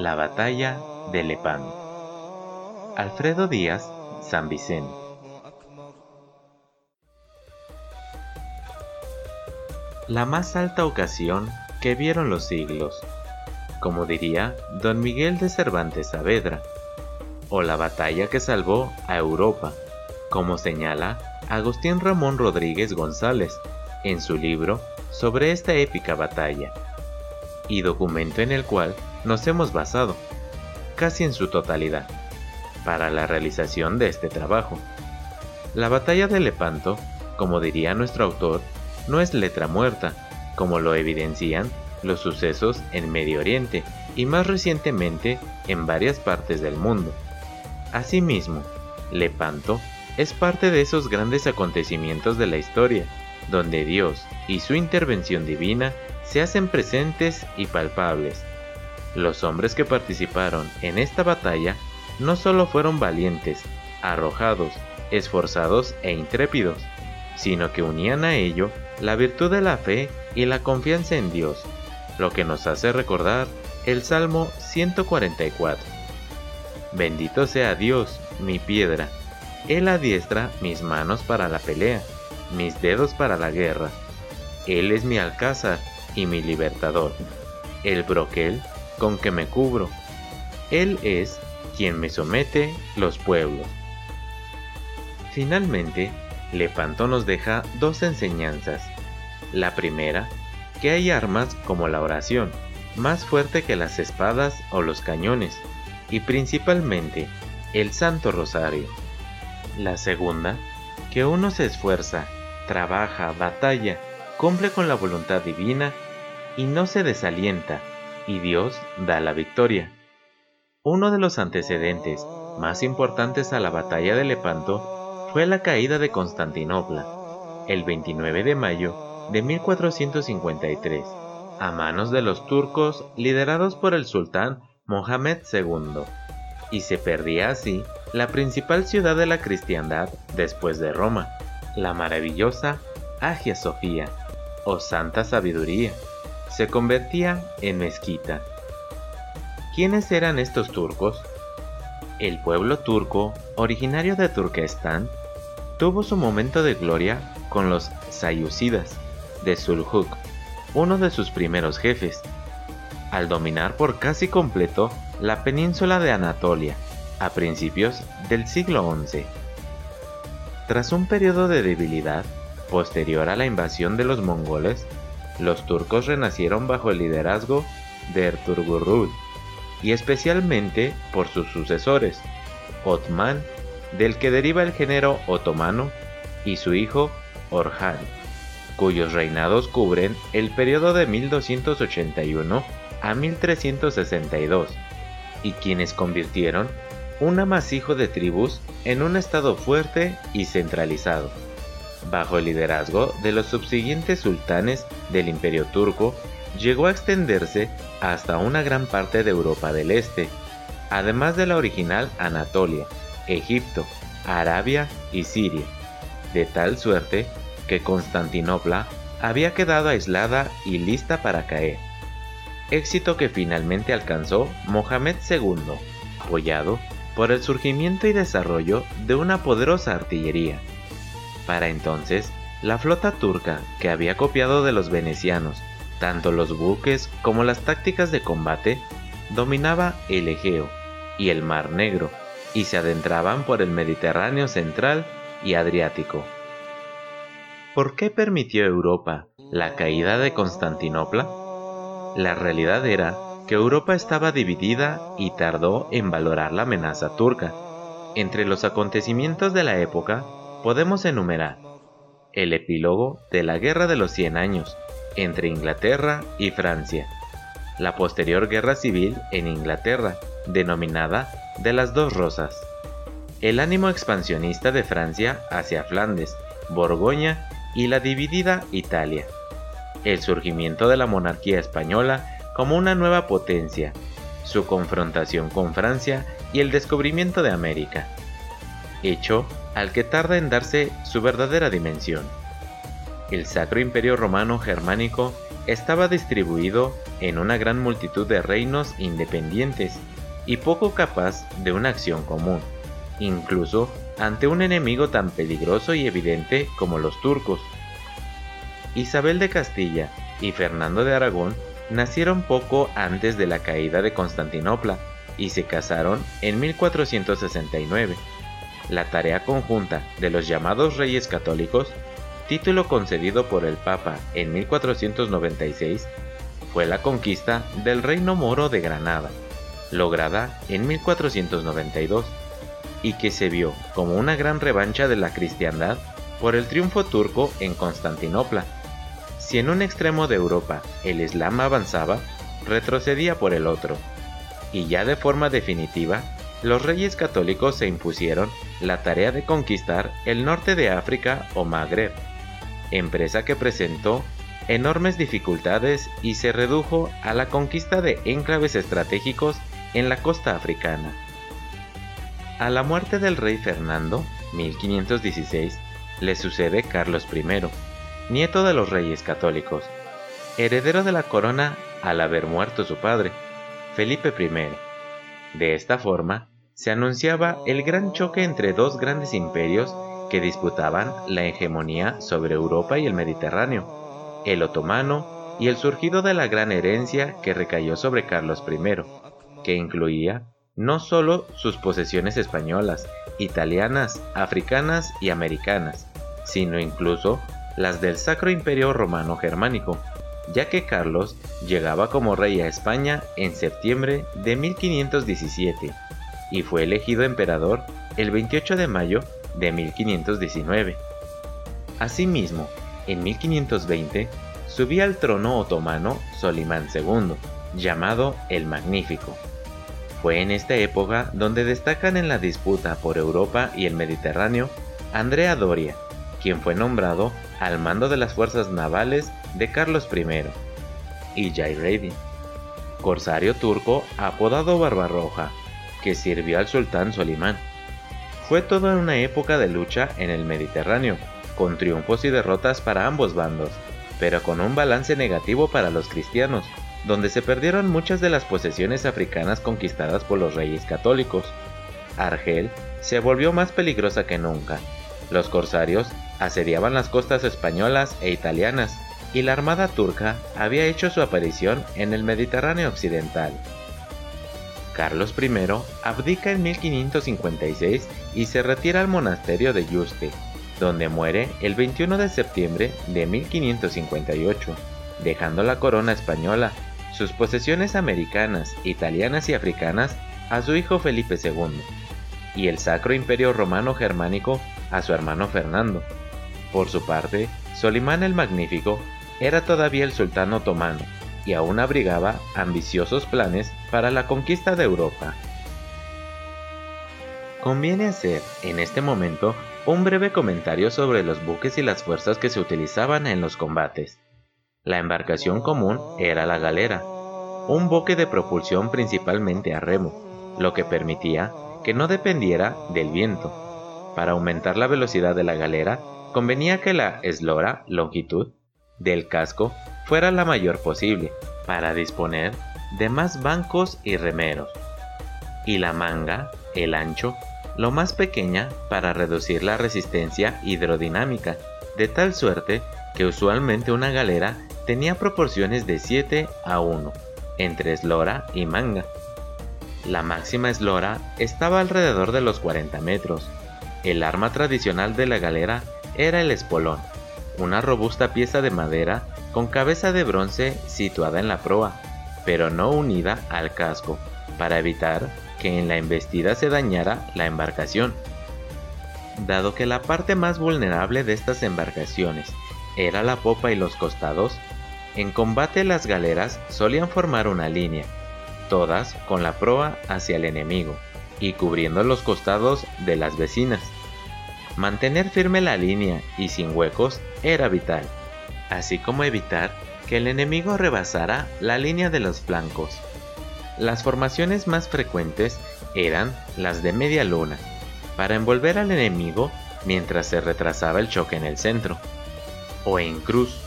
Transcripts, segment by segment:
La batalla de Lepanto. Alfredo Díaz, San Vicente. La más alta ocasión que vieron los siglos, como diría don Miguel de Cervantes Saavedra, o la batalla que salvó a Europa, como señala Agustín Ramón Rodríguez González en su libro sobre esta épica batalla, y documento en el cual nos hemos basado, casi en su totalidad, para la realización de este trabajo. La batalla de Lepanto, como diría nuestro autor, no es letra muerta, como lo evidencian los sucesos en Medio Oriente y más recientemente en varias partes del mundo. Asimismo, Lepanto es parte de esos grandes acontecimientos de la historia, donde Dios y su intervención divina se hacen presentes y palpables, los hombres que participaron en esta batalla no solo fueron valientes, arrojados, esforzados e intrépidos, sino que unían a ello la virtud de la fe y la confianza en Dios, lo que nos hace recordar el Salmo 144. Bendito sea Dios, mi piedra, Él adiestra mis manos para la pelea, mis dedos para la guerra. Él es mi alcázar y mi libertador, el broquel con que me cubro. Él es quien me somete los pueblos. Finalmente, Lepanto nos deja dos enseñanzas. La primera, que hay armas como la oración, más fuerte que las espadas o los cañones, y principalmente el Santo Rosario. La segunda, que uno se esfuerza, trabaja, batalla, cumple con la voluntad divina y no se desalienta, y Dios da la victoria. Uno de los antecedentes más importantes a la batalla de Lepanto fue la caída de Constantinopla, el 29 de mayo de 1453, a manos de los turcos liderados por el sultán Mohamed II, y se perdía así la principal ciudad de la cristiandad después de Roma, la maravillosa Agia Sofía, o Santa Sabiduría se convertía en mezquita. ¿Quiénes eran estos turcos? El pueblo turco, originario de Turquestán, tuvo su momento de gloria con los Sayucidas de Sulhuk, uno de sus primeros jefes, al dominar por casi completo la península de Anatolia a principios del siglo XI. Tras un periodo de debilidad posterior a la invasión de los mongoles, los turcos renacieron bajo el liderazgo de Ertugrul y especialmente por sus sucesores, Otman, del que deriva el género otomano, y su hijo Orhan, cuyos reinados cubren el periodo de 1281 a 1362, y quienes convirtieron un amasijo de tribus en un estado fuerte y centralizado bajo el liderazgo de los subsiguientes sultanes del Imperio turco, llegó a extenderse hasta una gran parte de Europa del Este, además de la original Anatolia, Egipto, Arabia y Siria, de tal suerte que Constantinopla había quedado aislada y lista para caer. Éxito que finalmente alcanzó Mohamed II, apoyado por el surgimiento y desarrollo de una poderosa artillería. Para entonces, la flota turca, que había copiado de los venecianos tanto los buques como las tácticas de combate, dominaba el Egeo y el Mar Negro, y se adentraban por el Mediterráneo central y Adriático. ¿Por qué permitió Europa la caída de Constantinopla? La realidad era que Europa estaba dividida y tardó en valorar la amenaza turca. Entre los acontecimientos de la época podemos enumerar el epílogo de la Guerra de los Cien Años entre Inglaterra y Francia, la posterior guerra civil en Inglaterra, denominada de las dos rosas. El ánimo expansionista de Francia hacia Flandes, Borgoña y la dividida Italia. El surgimiento de la monarquía española como una nueva potencia, su confrontación con Francia y el descubrimiento de América. Hecho al que tarda en darse su verdadera dimensión. El Sacro Imperio Romano Germánico estaba distribuido en una gran multitud de reinos independientes y poco capaz de una acción común, incluso ante un enemigo tan peligroso y evidente como los turcos. Isabel de Castilla y Fernando de Aragón nacieron poco antes de la caída de Constantinopla y se casaron en 1469. La tarea conjunta de los llamados Reyes Católicos, título concedido por el Papa en 1496, fue la conquista del Reino Moro de Granada, lograda en 1492, y que se vio como una gran revancha de la cristiandad por el triunfo turco en Constantinopla. Si en un extremo de Europa el Islam avanzaba, retrocedía por el otro, y ya de forma definitiva los reyes católicos se impusieron la tarea de conquistar el norte de África o Magreb, empresa que presentó enormes dificultades y se redujo a la conquista de enclaves estratégicos en la costa africana. A la muerte del rey Fernando, 1516, le sucede Carlos I, nieto de los reyes católicos, heredero de la corona al haber muerto su padre, Felipe I. De esta forma, se anunciaba el gran choque entre dos grandes imperios que disputaban la hegemonía sobre Europa y el Mediterráneo, el otomano y el surgido de la gran herencia que recayó sobre Carlos I, que incluía no solo sus posesiones españolas, italianas, africanas y americanas, sino incluso las del Sacro Imperio Romano Germánico, ya que Carlos llegaba como rey a España en septiembre de 1517 y fue elegido emperador el 28 de mayo de 1519. Asimismo, en 1520 subía al trono otomano Solimán II, llamado el Magnífico. Fue en esta época donde destacan en la disputa por Europa y el Mediterráneo Andrea Doria, quien fue nombrado al mando de las fuerzas navales de Carlos I, y Jay corsario turco apodado Barbarroja, que sirvió al sultán Solimán. Fue toda una época de lucha en el Mediterráneo, con triunfos y derrotas para ambos bandos, pero con un balance negativo para los cristianos, donde se perdieron muchas de las posesiones africanas conquistadas por los reyes católicos. Argel se volvió más peligrosa que nunca. Los corsarios asediaban las costas españolas e italianas, y la armada turca había hecho su aparición en el Mediterráneo occidental. Carlos I abdica en 1556 y se retira al monasterio de Yuste, donde muere el 21 de septiembre de 1558, dejando la corona española, sus posesiones americanas, italianas y africanas a su hijo Felipe II, y el Sacro Imperio Romano Germánico a su hermano Fernando. Por su parte, Solimán el Magnífico era todavía el sultán otomano, aún abrigaba ambiciosos planes para la conquista de Europa. Conviene hacer en este momento un breve comentario sobre los buques y las fuerzas que se utilizaban en los combates. La embarcación común era la galera, un buque de propulsión principalmente a remo, lo que permitía que no dependiera del viento. Para aumentar la velocidad de la galera, convenía que la eslora, longitud, del casco fuera la mayor posible, para disponer de más bancos y remeros, y la manga, el ancho, lo más pequeña para reducir la resistencia hidrodinámica, de tal suerte que usualmente una galera tenía proporciones de 7 a 1 entre eslora y manga. La máxima eslora estaba alrededor de los 40 metros. El arma tradicional de la galera era el espolón, una robusta pieza de madera con cabeza de bronce situada en la proa, pero no unida al casco, para evitar que en la embestida se dañara la embarcación. Dado que la parte más vulnerable de estas embarcaciones era la popa y los costados, En combate las galeras solían formar una línea, todas con la proa hacia el enemigo y cubriendo los costados de las vecinas. Mantener firme la línea y sin huecos era vital, así como evitar que el enemigo rebasara la línea de los flancos. Las formaciones más frecuentes eran las de media luna, para envolver al enemigo mientras se retrasaba el choque en el centro, o en cruz,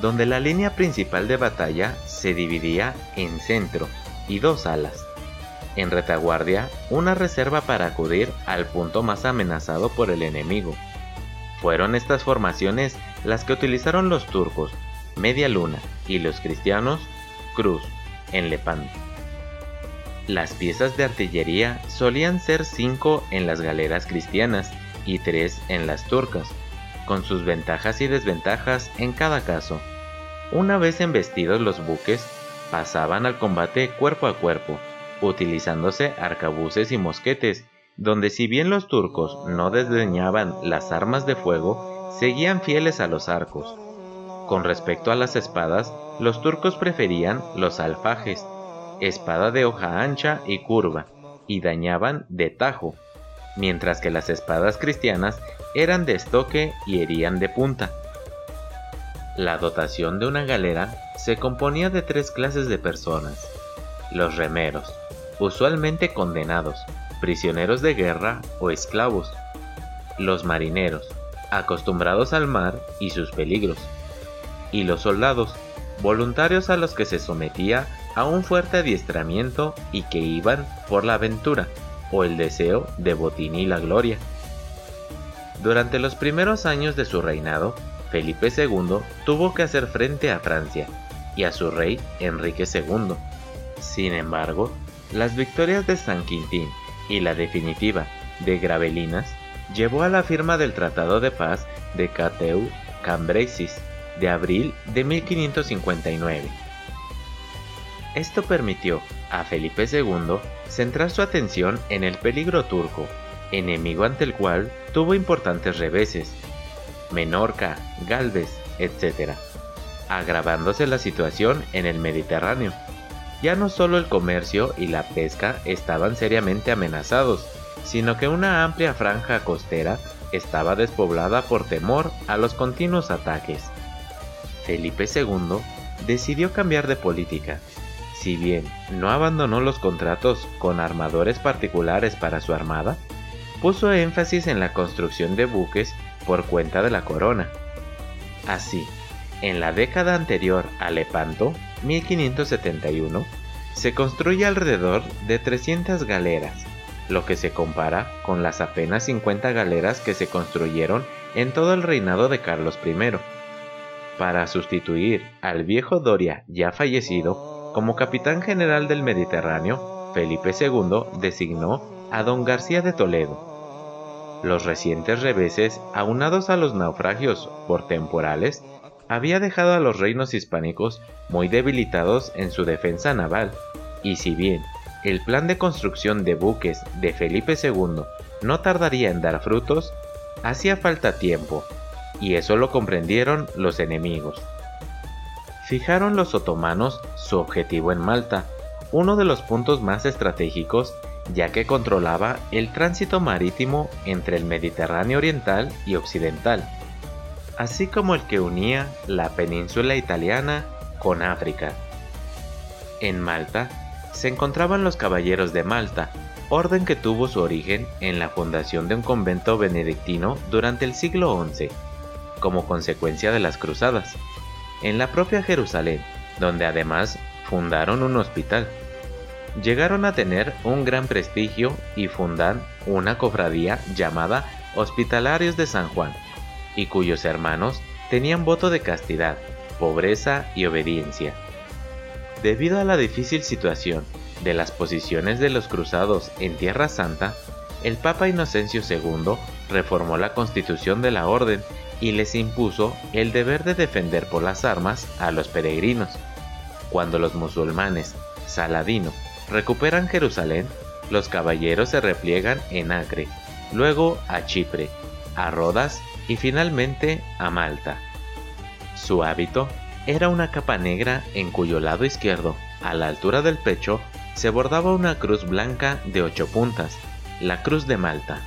donde la línea principal de batalla se dividía en centro y dos alas. En retaguardia, una reserva para acudir al punto más amenazado por el enemigo. Fueron estas formaciones las que utilizaron los turcos, Media Luna, y los cristianos, Cruz, en Lepanto. Las piezas de artillería solían ser cinco en las galeras cristianas y tres en las turcas, con sus ventajas y desventajas en cada caso. Una vez embestidos los buques, pasaban al combate cuerpo a cuerpo, utilizándose arcabuces y mosquetes, donde si bien los turcos no desdeñaban las armas de fuego, seguían fieles a los arcos. Con respecto a las espadas, los turcos preferían los alfajes, espada de hoja ancha y curva, y dañaban de tajo, mientras que las espadas cristianas eran de estoque y herían de punta. La dotación de una galera se componía de tres clases de personas. Los remeros, usualmente condenados, prisioneros de guerra o esclavos. Los marineros, acostumbrados al mar y sus peligros. Y los soldados, voluntarios a los que se sometía a un fuerte adiestramiento y que iban por la aventura o el deseo de botín y la gloria. Durante los primeros años de su reinado, Felipe II tuvo que hacer frente a Francia y a su rey Enrique II. Sin embargo, las victorias de San Quintín y la definitiva de Gravelinas llevó a la firma del Tratado de Paz de Cateu Cambresis de abril de 1559. Esto permitió a Felipe II centrar su atención en el peligro turco, enemigo ante el cual tuvo importantes reveses, Menorca, Galvez, etc., agravándose la situación en el Mediterráneo. Ya no solo el comercio y la pesca estaban seriamente amenazados, sino que una amplia franja costera estaba despoblada por temor a los continuos ataques. Felipe II decidió cambiar de política. Si bien no abandonó los contratos con armadores particulares para su armada, puso énfasis en la construcción de buques por cuenta de la corona. Así, en la década anterior a Lepanto, 1571, se construye alrededor de 300 galeras, lo que se compara con las apenas 50 galeras que se construyeron en todo el reinado de Carlos I. Para sustituir al viejo Doria ya fallecido, como capitán general del Mediterráneo, Felipe II designó a don García de Toledo, los recientes reveses, aunados a los naufragios por temporales, había dejado a los reinos hispánicos muy debilitados en su defensa naval, y si bien el plan de construcción de buques de Felipe II no tardaría en dar frutos, hacía falta tiempo, y eso lo comprendieron los enemigos. Fijaron los otomanos su objetivo en Malta, uno de los puntos más estratégicos ya que controlaba el tránsito marítimo entre el Mediterráneo oriental y occidental, así como el que unía la península italiana con África. En Malta se encontraban los Caballeros de Malta, orden que tuvo su origen en la fundación de un convento benedictino durante el siglo XI, como consecuencia de las cruzadas, en la propia Jerusalén, donde además fundaron un hospital llegaron a tener un gran prestigio y fundan una cofradía llamada Hospitalarios de San Juan, y cuyos hermanos tenían voto de castidad, pobreza y obediencia. Debido a la difícil situación de las posiciones de los cruzados en Tierra Santa, el Papa Inocencio II reformó la constitución de la orden y les impuso el deber de defender por las armas a los peregrinos. Cuando los musulmanes, Saladino recuperan Jerusalén, los caballeros se repliegan en Acre, luego a Chipre, a Rodas y finalmente a Malta. Su hábito era una capa negra en cuyo lado izquierdo, a la altura del pecho, se bordaba una cruz blanca de ocho puntas, la Cruz de Malta.